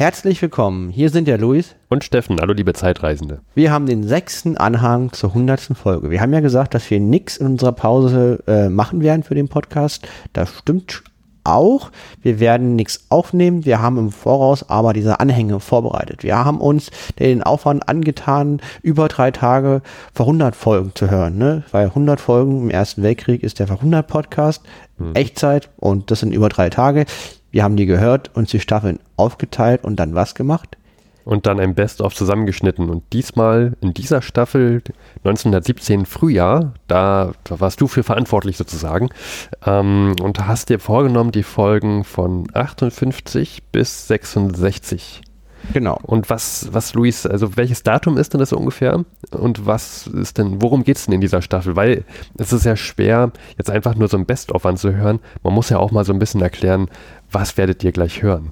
Herzlich willkommen. Hier sind der Luis. Und Steffen. Hallo, liebe Zeitreisende. Wir haben den sechsten Anhang zur hundertsten Folge. Wir haben ja gesagt, dass wir nichts in unserer Pause äh, machen werden für den Podcast. Das stimmt auch. Wir werden nichts aufnehmen. Wir haben im Voraus aber diese Anhänge vorbereitet. Wir haben uns den Aufwand angetan, über drei Tage vor 100 Folgen zu hören. Ne? Weil 100 Folgen im Ersten Weltkrieg ist der vor 100 Podcast. Hm. Echtzeit und das sind über drei Tage. Wir haben die gehört, uns die Staffeln aufgeteilt und dann was gemacht? Und dann ein Best-of zusammengeschnitten. Und diesmal in dieser Staffel 1917 Frühjahr, da, da warst du für verantwortlich sozusagen, ähm, und hast dir vorgenommen, die Folgen von 58 bis 66 Genau. Und was, was, Luis, also welches Datum ist denn das ungefähr? Und was ist denn, worum geht es denn in dieser Staffel? Weil es ist ja schwer, jetzt einfach nur so ein Best-of anzuhören. Man muss ja auch mal so ein bisschen erklären, was werdet ihr gleich hören?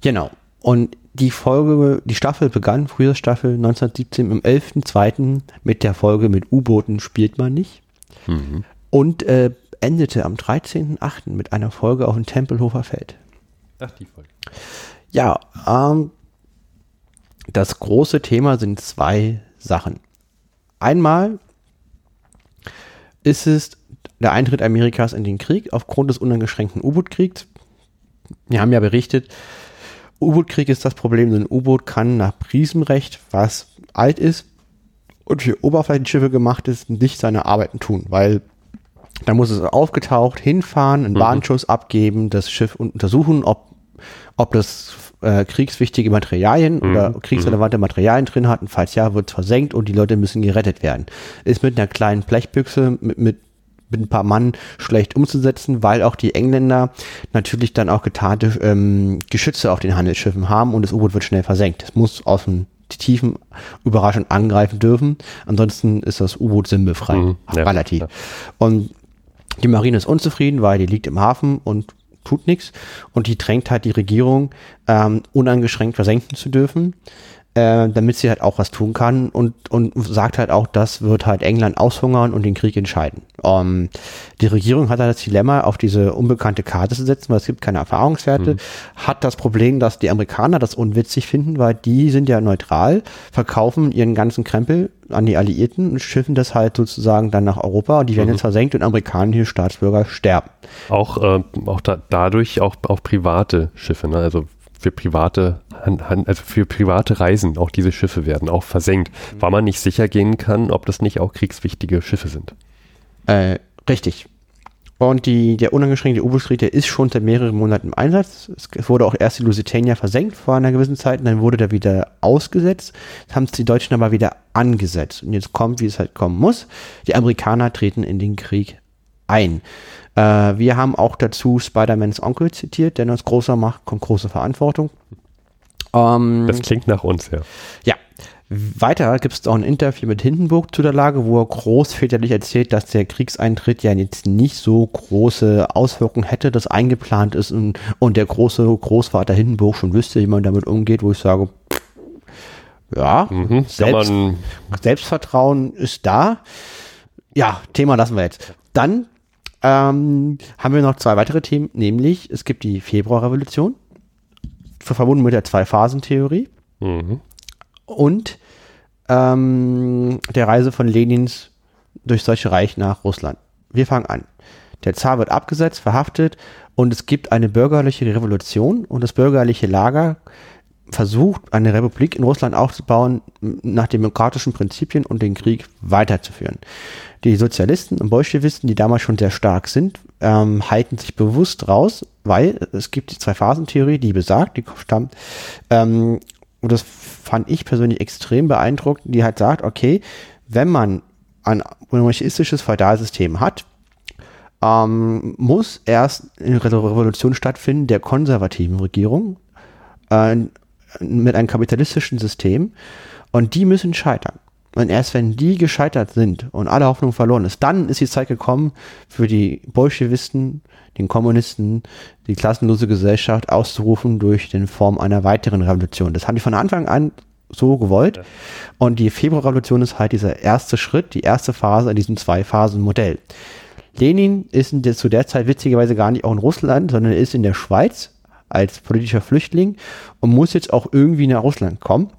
Genau. Und die Folge, die Staffel begann, frühe Staffel 1917 im 11.2. mit der Folge mit U-Booten spielt man nicht. Mhm. Und äh, endete am 13.8. mit einer Folge auf dem Tempelhofer Feld. Ach, die Folge. Ja, ähm, das große Thema sind zwei Sachen. Einmal ist es der Eintritt Amerikas in den Krieg aufgrund des uneingeschränkten U-Boot-Kriegs. Wir haben ja berichtet, U-Boot-Krieg ist das Problem, ein U-Boot kann nach Prisenrecht, was alt ist und für Oberflächenschiffe gemacht ist, nicht seine Arbeiten tun, weil da muss es aufgetaucht, hinfahren, einen mhm. Warnschuss abgeben, das Schiff untersuchen, ob, ob das äh, kriegswichtige Materialien mhm. oder kriegsrelevante Materialien drin hat und falls ja, wird es versenkt und die Leute müssen gerettet werden. Ist mit einer kleinen Blechbüchse, mit, mit mit ein paar Mann schlecht umzusetzen, weil auch die Engländer natürlich dann auch getarnte ähm, Geschütze auf den Handelsschiffen haben und das U-Boot wird schnell versenkt. Es muss aus die Tiefen überraschend angreifen dürfen. Ansonsten ist das U-Boot sinnbefreit. Mhm, ja, relativ. Ja. Und die Marine ist unzufrieden, weil die liegt im Hafen und tut nichts und die drängt halt die Regierung, ähm, uneingeschränkt versenken zu dürfen, äh, damit sie halt auch was tun kann und, und sagt halt auch, das wird halt England aushungern und den Krieg entscheiden. Ähm, die Regierung hat halt das Dilemma, auf diese unbekannte Karte zu setzen, weil es gibt keine Erfahrungswerte, mhm. hat das Problem, dass die Amerikaner das unwitzig finden, weil die sind ja neutral, verkaufen ihren ganzen Krempel an die Alliierten und schiffen das halt sozusagen dann nach Europa und die werden mhm. jetzt versenkt und amerikanische Staatsbürger sterben. Auch, äh, auch da, dadurch auch, auch private Schiffe, ne? also für private, also für private Reisen, auch diese Schiffe werden auch versenkt, mhm. weil man nicht sicher gehen kann, ob das nicht auch kriegswichtige Schiffe sind. Äh, richtig. Und die, der unangeschränkte U-Boot-Krieg, der ist schon seit mehreren Monaten im Einsatz. Es wurde auch erst die Lusitania versenkt vor einer gewissen Zeit und dann wurde der wieder ausgesetzt. Jetzt haben es die Deutschen aber wieder angesetzt. Und jetzt kommt, wie es halt kommen muss. Die Amerikaner treten in den Krieg ein. Äh, wir haben auch dazu Spider-Mans Onkel zitiert, denn als großer Macht kommt große Verantwortung. Ähm, das klingt nach uns, ja. Ja. Weiter gibt es auch ein Interview mit Hindenburg zu der Lage, wo er großväterlich erzählt, dass der Kriegseintritt ja jetzt nicht so große Auswirkungen hätte, dass eingeplant ist und, und der große Großvater Hindenburg schon wüsste, wie man damit umgeht, wo ich sage, ja, mhm, Selbst, Selbstvertrauen ist da. Ja, Thema lassen wir jetzt. Dann ähm, haben wir noch zwei weitere Themen, nämlich es gibt die Februarrevolution, verbunden mit der Zwei-Phasen-Theorie mhm. und ähm, der Reise von Lenins durchs Deutsche Reich nach Russland. Wir fangen an. Der Zar wird abgesetzt, verhaftet und es gibt eine bürgerliche Revolution und das bürgerliche Lager versucht, eine Republik in Russland aufzubauen nach demokratischen Prinzipien und den Krieg weiterzuführen. Die Sozialisten und Bolschewisten, die damals schon sehr stark sind, ähm, halten sich bewusst raus, weil es gibt die Zwei-Phasen-Theorie, die besagt, die stammt, ähm, und das fand ich persönlich extrem beeindruckend, die halt sagt, okay, wenn man ein monarchistisches Feudalsystem hat, ähm, muss erst eine Revolution stattfinden der konservativen Regierung äh, mit einem kapitalistischen System und die müssen scheitern. Und erst wenn die gescheitert sind und alle Hoffnung verloren ist, dann ist die Zeit gekommen, für die Bolschewisten, den Kommunisten, die klassenlose Gesellschaft auszurufen durch den Form einer weiteren Revolution. Das haben die von Anfang an so gewollt. Und die Februarrevolution ist halt dieser erste Schritt, die erste Phase in diesem Zwei-Phasen-Modell. Lenin ist zu der Zeit witzigerweise gar nicht auch in Russland, sondern ist in der Schweiz, als politischer Flüchtling und muss jetzt auch irgendwie nach Russland kommen.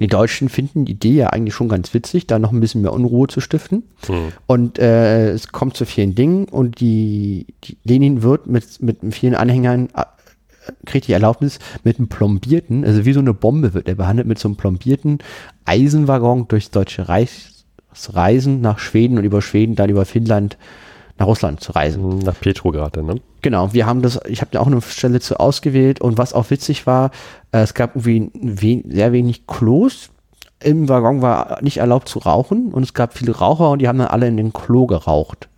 Die Deutschen finden die Idee ja eigentlich schon ganz witzig, da noch ein bisschen mehr Unruhe zu stiften. Hm. Und äh, es kommt zu vielen Dingen und die, die Lenin wird mit, mit vielen Anhängern äh, kriegt die Erlaubnis mit einem plombierten, also wie so eine Bombe wird er behandelt, mit so einem plombierten Eisenwaggon durchs Deutsche Reich reisen nach Schweden und über Schweden dann über Finnland nach Russland zu reisen. Nach Petrograd, ne? Genau, wir haben das, ich habe da auch eine Stelle zu ausgewählt und was auch witzig war, äh, es gab irgendwie we sehr wenig Klos. Im Waggon war nicht erlaubt zu rauchen und es gab viele Raucher und die haben dann alle in den Klo geraucht.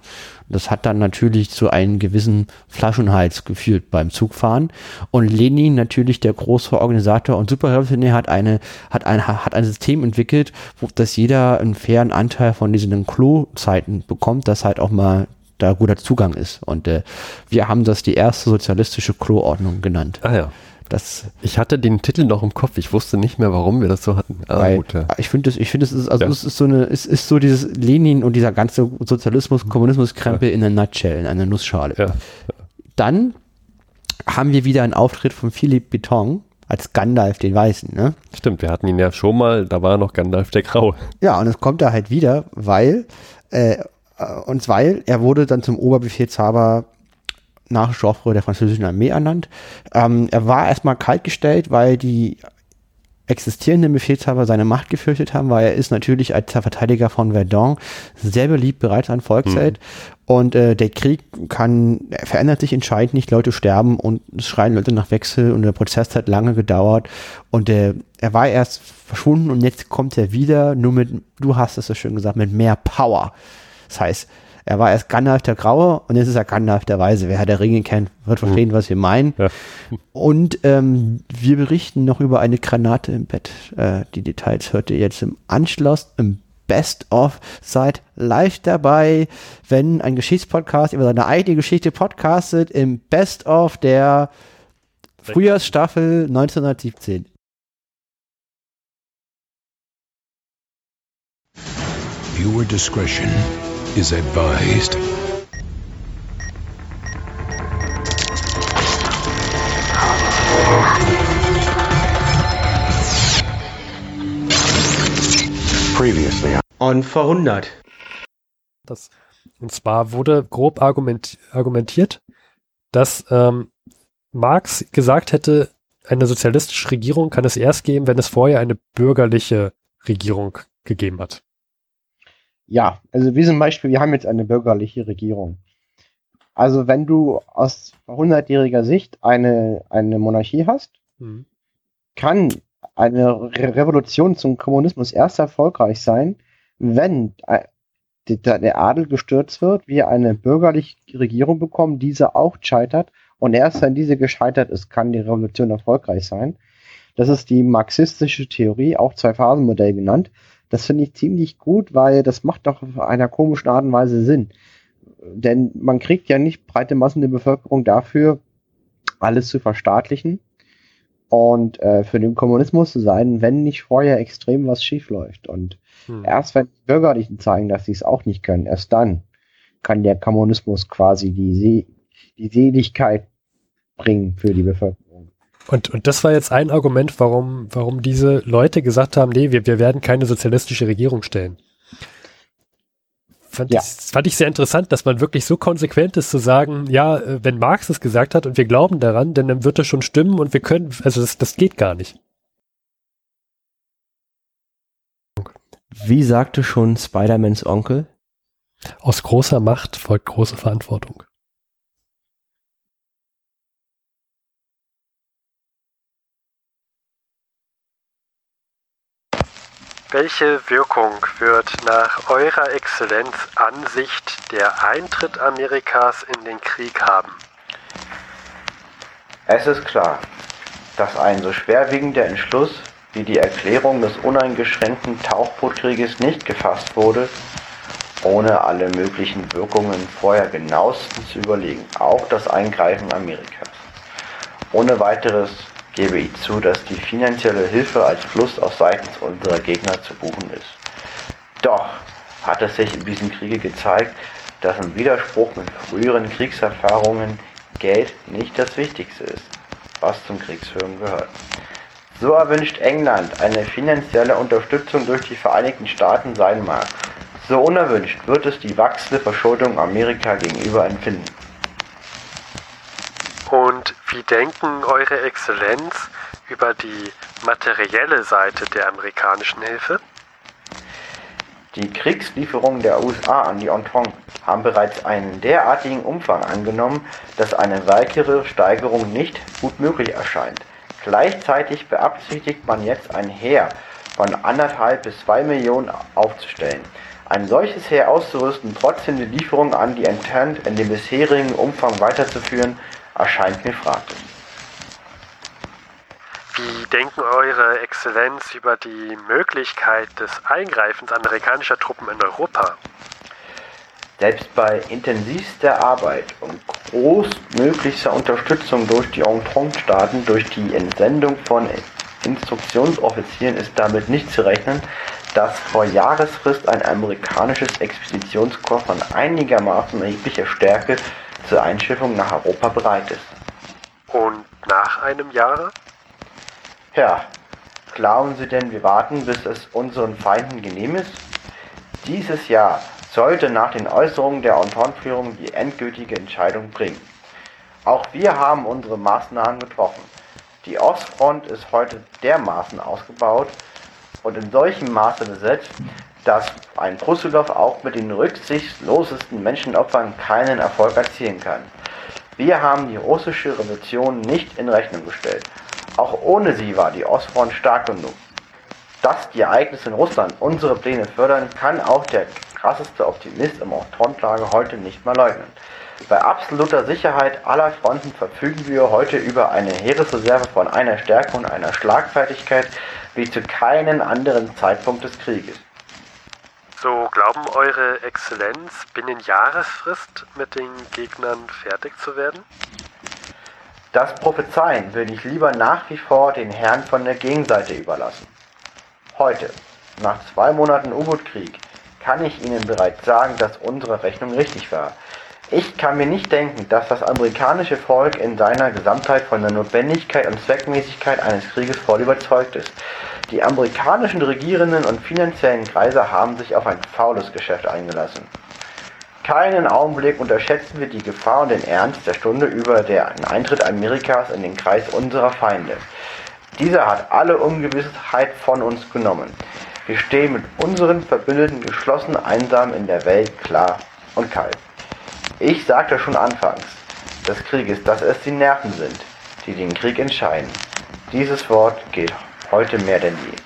Das hat dann natürlich zu einem gewissen Flaschenhals geführt beim Zugfahren. Und Lenin, natürlich der große Organisator und Superrevolutionär, hat eine, hat ein, hat ein System entwickelt, wo, dass jeder einen fairen Anteil von diesen Klo-Zeiten bekommt, dass halt auch mal da guter Zugang ist. Und äh, wir haben das die erste sozialistische Kloordnung genannt. Ah ja. Das, Ich hatte den Titel noch im Kopf. Ich wusste nicht mehr, warum wir das so hatten. Ah, weil, gut, ja. Ich finde es, ich finde es ist, also Ja. es ist so eine, es ist so dieses Lenin und dieser ganze Sozialismus, Kommunismus-Krempel in einer Nutshell, in einer Nussschale. Ja. Dann haben wir wieder einen Auftritt von Philipp Beton als Gandalf den Weißen, ne? Stimmt, wir hatten ihn ja schon mal, da war noch Gandalf der Graue. Ja, und es kommt da halt wieder, weil, äh, und weil er wurde dann zum Oberbefehlshaber nach Joffre der französischen Armee ernannt. Ähm, er war erstmal kaltgestellt, weil die existierenden Befehlshaber seine Macht gefürchtet haben, weil er ist natürlich als Verteidiger von Verdun sehr beliebt, bereits ein Volksheld. Und äh, der Krieg kann, er verändert sich entscheidend nicht, Leute sterben und es schreien Leute nach Wechsel und der Prozess hat lange gedauert. Und äh, er war erst verschwunden und jetzt kommt er wieder, nur mit, du hast es so schön gesagt, mit mehr Power. Das heißt, er war erst Gandalf der Graue und jetzt ist er Gandalf der Weise. Wer Herr der Ringe kennt, wird verstehen, was wir meinen. Ja. Und ähm, wir berichten noch über eine Granate im Bett. Äh, die Details hört ihr jetzt im Anschluss im Best of. Seid live dabei, wenn ein Geschichtspodcast über seine eigene Geschichte podcastet im Best of der Frühjahrsstaffel 1917. Viewer discretion is advised. Previously Und vor 100. Das, und zwar wurde grob argument, argumentiert, dass ähm, Marx gesagt hätte, eine sozialistische Regierung kann es erst geben, wenn es vorher eine bürgerliche Regierung gegeben hat. Ja, also wir zum Beispiel, wir haben jetzt eine bürgerliche Regierung. Also wenn du aus 100-jähriger Sicht eine, eine Monarchie hast, Mhm. kann eine Re Revolution zum Kommunismus erst erfolgreich sein, wenn äh, der Adel gestürzt wird, wir eine bürgerliche Regierung bekommen, diese auch scheitert und erst wenn diese gescheitert ist, kann die Revolution erfolgreich sein. Das ist die marxistische Theorie, auch Zwei-Phasen-Modell genannt. Das finde ich ziemlich gut, weil das macht doch auf einer komischen Art und Weise Sinn. Denn man kriegt ja nicht breite Massen der Bevölkerung dafür, alles zu verstaatlichen und äh, für den Kommunismus zu sein, wenn nicht vorher extrem was schief läuft. Und Hm. erst wenn die Bürgerlichen zeigen, dass sie es auch nicht können, erst dann kann der Kommunismus quasi die, See die Seligkeit bringen für die Bevölkerung. Und, und das war jetzt ein Argument, warum, warum diese Leute gesagt haben, nee, wir, wir werden keine sozialistische Regierung stellen. Fand, Ja. ich, fand ich sehr interessant, dass man wirklich so konsequent ist zu sagen, ja, äh, wenn Marx es gesagt hat und wir glauben daran, denn dann wird das schon stimmen und wir können, also das, das geht gar nicht. Wie sagte schon Spider-Mans Onkel? Aus großer Macht folgt große Verantwortung. Welche Wirkung wird nach eurer Exzellenz Ansicht der Eintritt Amerikas in den Krieg haben? Es ist klar, dass ein so schwerwiegender Entschluss wie die Erklärung des uneingeschränkten Tauchbootkrieges nicht gefasst wurde, ohne alle möglichen Wirkungen vorher genauestens zu überlegen, auch das Eingreifen Amerikas. Ohne weiteres gebe ich zu, dass die finanzielle Hilfe als Fluss auf seitens unserer Gegner zu buchen ist. Doch hat es sich in diesem Kriege gezeigt, dass im Widerspruch mit früheren Kriegserfahrungen Geld nicht das Wichtigste ist. was zum Kriegsführen gehört. So erwünscht England eine finanzielle Unterstützung durch die Vereinigten Staaten sein mag, so unerwünscht wird es die wachsende Verschuldung Amerika gegenüber empfinden. Wie denken Eure Exzellenz über die materielle Seite der amerikanischen Hilfe? Die Kriegslieferungen der USA an die Entente haben bereits einen derartigen Umfang angenommen, dass eine weitere Steigerung nicht gut möglich erscheint. Gleichzeitig beabsichtigt man jetzt ein Heer von anderthalb bis zwei Millionen aufzustellen. Ein solches Heer auszurüsten, trotzdem die Lieferungen an die Entente in dem bisherigen Umfang weiterzuführen, erscheint mir fraglich. Wie denken Eure Exzellenz über die Möglichkeit des Eingreifens amerikanischer Truppen in Europa? Selbst bei intensivster Arbeit und großmöglichster Unterstützung durch die Entente-Staaten durch die Entsendung von Instruktionsoffizieren ist damit nicht zu rechnen, dass vor Jahresfrist ein amerikanisches Expeditionskorps von einigermaßen erheblicher Stärke zur Einschiffung nach Europa bereit ist. Und nach einem Jahre? Ja, glauben Sie denn, wir warten, bis es unseren Feinden genehm ist? Dieses Jahr sollte nach den Äußerungen der Entente-Führung die endgültige Entscheidung bringen. Auch wir haben unsere Maßnahmen getroffen. Die Ostfront ist heute dermaßen ausgebaut und in solchem Maße besetzt, dass ein Brussilow auch mit den rücksichtslosesten Menschenopfern keinen Erfolg erzielen kann. Wir haben die russische Revolution nicht in Rechnung gestellt. Auch ohne sie war die Ostfront stark genug. Dass die Ereignisse in Russland unsere Pläne fördern, kann auch der krasseste Optimist im Frontlager heute nicht mehr leugnen. Bei absoluter Sicherheit aller Fronten verfügen wir heute über eine Heeresreserve von einer Stärke und einer Schlagfertigkeit wie zu keinem anderen Zeitpunkt des Krieges. So glauben Eure Exzellenz, binnen Jahresfrist mit den Gegnern fertig zu werden? Das Prophezeien würde ich lieber nach wie vor den Herren von der Gegenseite überlassen. Heute, nach zwei Monaten U-Boot-Krieg, kann ich Ihnen bereits sagen, dass unsere Rechnung richtig war. Ich kann mir nicht denken, dass das amerikanische Volk in seiner Gesamtheit von der Notwendigkeit und Zweckmäßigkeit eines Krieges voll überzeugt ist. Die amerikanischen Regierenden und finanziellen Kreise haben sich auf ein faules Geschäft eingelassen. Keinen Augenblick unterschätzen wir die Gefahr und den Ernst der Stunde über den Eintritt Amerikas in den Kreis unserer Feinde. Dieser hat alle Ungewissheit von uns genommen. Wir stehen mit unseren Verbündeten geschlossen einsam in der Welt klar und kalt. Ich sagte schon anfangs des Krieges, dass es die Nerven sind, die den Krieg entscheiden. Dieses Wort gilt heute mehr denn je.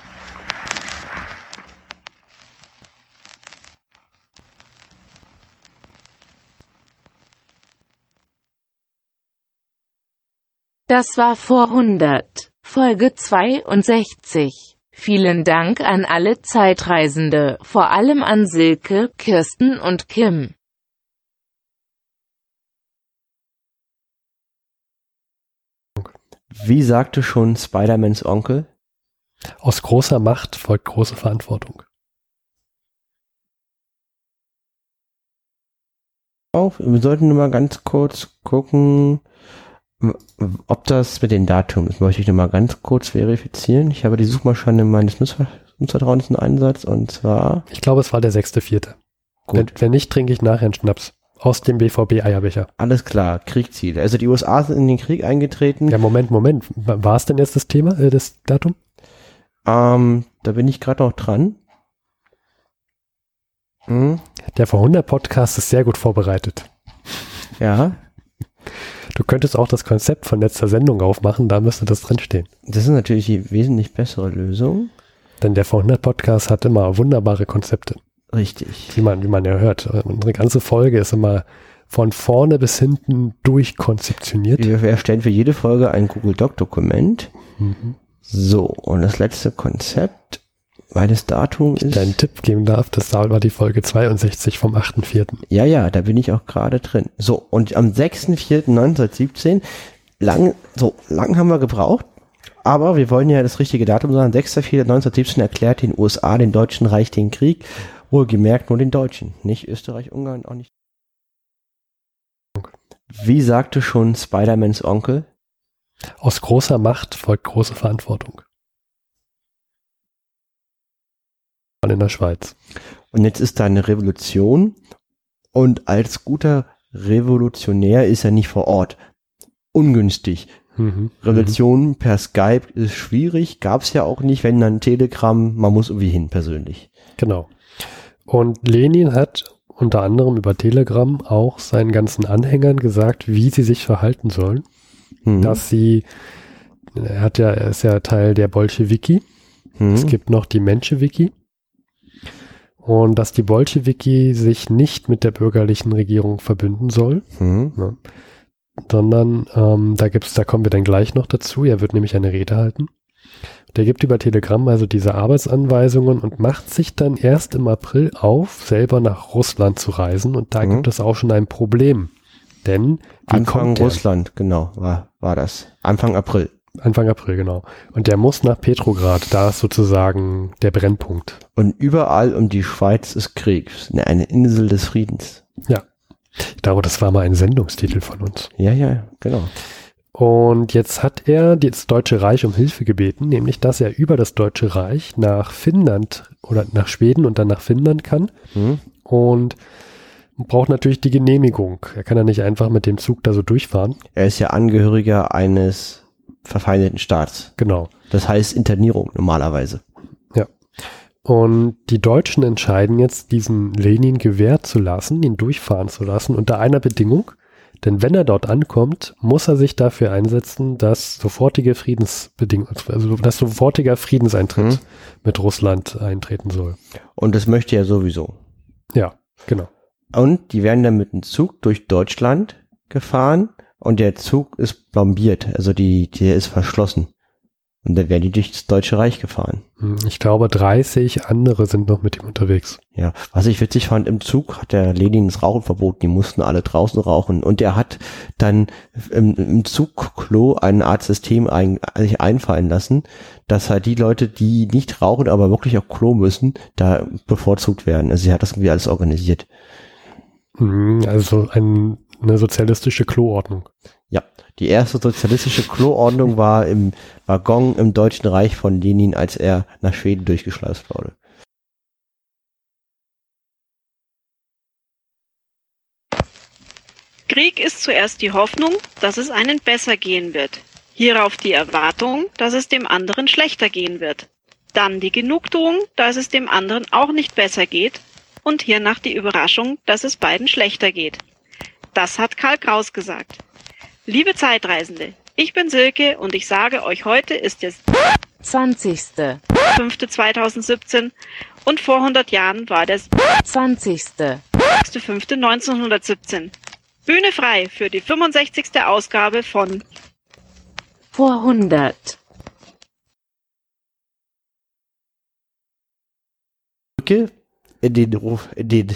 Das war vor 100, Folge 62. Vielen Dank an alle Zeitreisende, vor allem an Silke, Kirsten und Kim. Wie sagte schon Spider-Mans Onkel? Aus großer Macht folgt große Verantwortung. Auf, wir sollten nur mal ganz kurz gucken, ob das mit den Datum, das möchte ich nur mal ganz kurz verifizieren. Ich habe die Suchmaschine meines Nutzervertrauens in Einsatz und zwar. Ich glaube, es war der 6.4. Wenn, wenn nicht, trinke ich nachher einen Schnaps. Aus dem BVB-Eierbecher. Alles klar, Kriegziele. Also die USA sind in den Krieg eingetreten. Ja, Moment, Moment. War es denn jetzt das Thema, äh, das Datum? Ähm, da bin ich gerade noch dran. Hm. Der vor 100 Podcast ist sehr gut vorbereitet. Ja. Du könntest auch das Konzept von letzter Sendung aufmachen, da müsste das drinstehen. Das ist natürlich die wesentlich bessere Lösung. Denn der vor 100 Podcast hat immer wunderbare Konzepte. Richtig. Wie man, wie man ja hört. Unsere ganze Folge ist immer von vorne bis hinten durchkonzeptioniert. Wir erstellen für jede Folge ein Google Doc Dokument. Mhm. So, und das letzte Konzept, weil das Datum ich ist. einen Tipp geben darf, das war die Folge 62 vom 8.4. Ja, ja, da bin ich auch gerade drin. So, und am 6.4.1917, lang, so, lang haben wir gebraucht, aber wir wollen ja das richtige Datum sagen. 6.4.1917 erklärt den USA, den Deutschen Reich den Krieg. Wohlgemerkt nur den Deutschen, nicht Österreich, Ungarn, auch nicht. Wie sagte schon Spider-Mans Onkel? Aus großer Macht folgt große Verantwortung. In der Schweiz. Und jetzt ist da eine Revolution und als guter Revolutionär ist er nicht vor Ort. Ungünstig. Mhm. Revolution per Skype ist schwierig, gab's ja auch nicht, wenn dann Telegram, man muss irgendwie hin persönlich. Genau. Und Lenin hat unter anderem über Telegram auch seinen ganzen Anhängern gesagt, wie sie sich verhalten sollen. Mhm. Dass sie, er hat ja, er ist ja Teil der Bolschewiki. Mhm. Es gibt noch die Menschewiki. Und dass die Bolschewiki sich nicht mit der bürgerlichen Regierung verbünden soll, Mhm. sondern ähm, da gibt's, da kommen wir dann gleich noch dazu. Er wird nämlich eine Rede halten. Der gibt über Telegram also diese Arbeitsanweisungen und macht sich dann erst im April auf, selber nach Russland zu reisen. Und da Mhm. gibt es auch schon ein Problem. Denn Anfang? Russland, genau, war, war das. Anfang April. Anfang April, genau. Und der muss nach Petrograd. Da ist sozusagen der Brennpunkt. Und überall um die Schweiz ist Krieg. Eine- Insel des Friedens. Ich glaube, das war mal ein Sendungstitel von uns. Ja, ja, genau. Und jetzt hat er das Deutsche Reich um Hilfe gebeten, nämlich dass er über das Deutsche Reich nach Finnland oder nach Schweden und dann nach Finnland kann Mhm. und braucht natürlich die Genehmigung. Er kann ja nicht einfach mit dem Zug da so durchfahren. Er ist ja Angehöriger eines verfeindeten Staats. Genau. Das heißt Internierung normalerweise. Und die Deutschen entscheiden jetzt, diesen Lenin gewährt zu lassen, ihn durchfahren zu lassen, unter einer Bedingung. Denn wenn er dort ankommt, muss er sich dafür einsetzen, dass sofortige Friedensbedingungen, also dass sofortiger Friedenseintritt Mhm. mit Russland eintreten soll. Und das möchte er sowieso. Ja, genau. Und die werden dann mit dem Zug durch Deutschland gefahren und der Zug ist plombiert, also die, der ist verschlossen. Und dann werden die durchs Deutsche Reich gefahren. Hm, Ich glaube, 30 andere sind noch mit ihm unterwegs. Ja, was ich witzig fand, im Zug hat der Lenin das Rauchen verboten, die mussten alle draußen rauchen. Und er hat dann im, im Zugklo eine Art System ein, sich einfallen lassen, dass halt die Leute, die nicht rauchen, aber wirklich auf Klo müssen, da bevorzugt werden. Also er hat das irgendwie alles organisiert. Hm, Also ein, eine sozialistische Kloordnung. Ja, die erste sozialistische Kloordnung war im Waggon im Deutschen Reich von Lenin, als er nach Schweden durchgeschleust wurde. Krieg ist zuerst die Hoffnung, dass es einen besser gehen wird. Hierauf die Erwartung, dass es dem anderen schlechter gehen wird. Dann die Genugtuung, dass es dem anderen auch nicht besser geht. Und hiernach die Überraschung, dass es beiden schlechter geht. Das hat Karl Kraus gesagt. Liebe Zeitreisende, ich bin Silke und ich sage euch, heute ist der 20. 5.2017 und vor 100 Jahren war der 20. 6.5.1917. Bühne frei für die 65. Ausgabe von Vor 100. Brücke in den, in den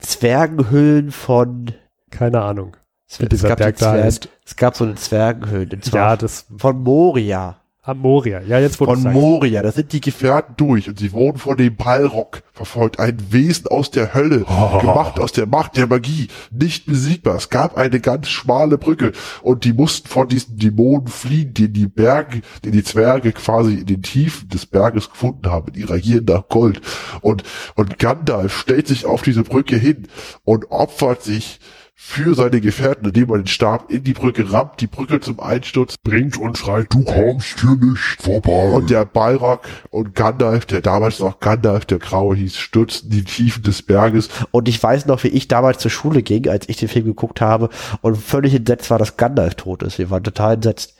Zwergenhüllen von Keine Ahnung. es, Wie dieser gab Berg da heißt. es gab so eine Zwergenhöhle. Ja, das von Moria. Am Moria. Ja, jetzt wurde Von Moria, da sind die Gefährten durch und sie wurden von dem Balrog verfolgt. Ein Wesen aus der Hölle, gemacht aus der Macht der Magie, nicht besiegbar. Es gab eine ganz schmale Brücke und die mussten von diesen Dämonen fliehen, die die Berge, die die Zwerge quasi in den Tiefen des Berges gefunden haben, in ihrer Gier nach Gold. Und, und Gandalf stellt sich auf diese Brücke hin und opfert sich für seine Gefährten, indem er den Stab in die Brücke rammt, die Brücke zum Einsturz bringt und schreit, Du kommst hier nicht vorbei. und der Balrog und Gandalf, der damals noch Gandalf der Graue hieß, stürzten die Tiefen des Berges. Und ich weiß noch, wie ich damals zur Schule ging, als ich den Film geguckt habe und völlig entsetzt war, dass Gandalf tot ist. Wir waren total entsetzt.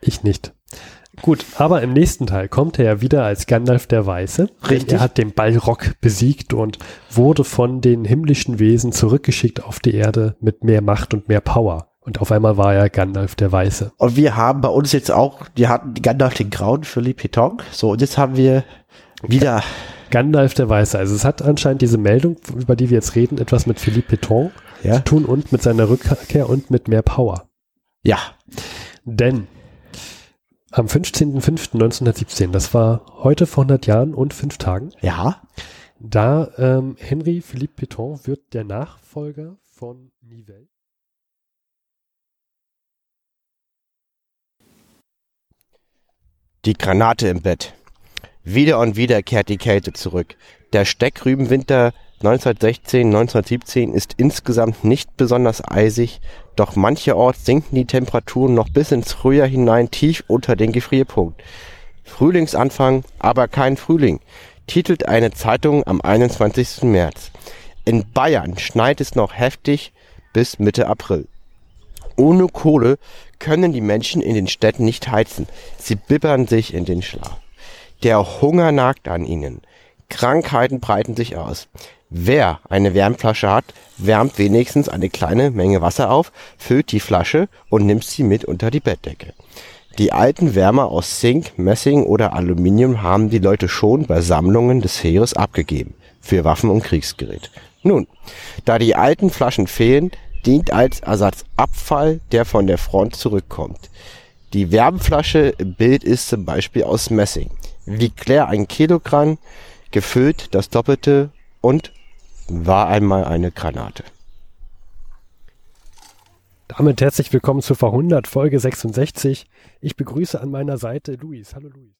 Ich nicht. Gut, aber im nächsten Teil kommt er ja wieder als Gandalf der Weiße. Richtig. Er hat den Balrog besiegt und wurde von den himmlischen Wesen zurückgeschickt auf die Erde mit mehr Macht und mehr Power. Und auf einmal war er Gandalf der Weiße. Und wir haben bei uns jetzt auch, wir hatten Gandalf den Grauen, Philippe Peton. So, und jetzt haben wir wieder, Gandalf der Weiße. Also es hat anscheinend diese Meldung, über die wir jetzt reden, etwas mit Philippe Péton ja, zu tun und mit seiner Rückkehr und mit mehr Power. ja, Denn am 15.05.1917, das war heute vor 100 Jahren und fünf Tagen, ja, da ähm, Henry Philippe Péton wird der Nachfolger von Nivelle. Die Granate im Bett. Wieder und wieder kehrt die Kälte zurück. Der Steckrübenwinter 1916, 1917 ist insgesamt nicht besonders eisig, doch mancherorts sinken die Temperaturen noch bis ins Frühjahr hinein tief unter den Gefrierpunkt. Frühlingsanfang, aber kein Frühling, titelt eine Zeitung am 21. März. In Bayern schneit es noch heftig bis Mitte April. Ohne Kohle können die Menschen in den Städten nicht heizen. Sie bibbern sich in den Schlaf. Der Hunger nagt an ihnen. Krankheiten breiten sich aus. Wer eine Wärmflasche hat, wärmt wenigstens eine kleine Menge Wasser auf, füllt die Flasche und nimmt sie mit unter die Bettdecke. Die alten Wärmer aus Zink, Messing oder Aluminium haben die Leute schon bei Sammlungen des Heeres abgegeben. Für Waffen und Kriegsgerät. Nun, da die alten Flaschen fehlen, dient als Ersatz Abfall, der von der Front zurückkommt. Die Wärmflasche im Bild ist zum Beispiel aus Messing. Wiegt leer ein Kilogramm, gefüllt das Doppelte und war einmal eine Granate. Damit herzlich willkommen zur Verhundert Folge 66. Ich begrüße an meiner Seite Luis. Hallo Luis.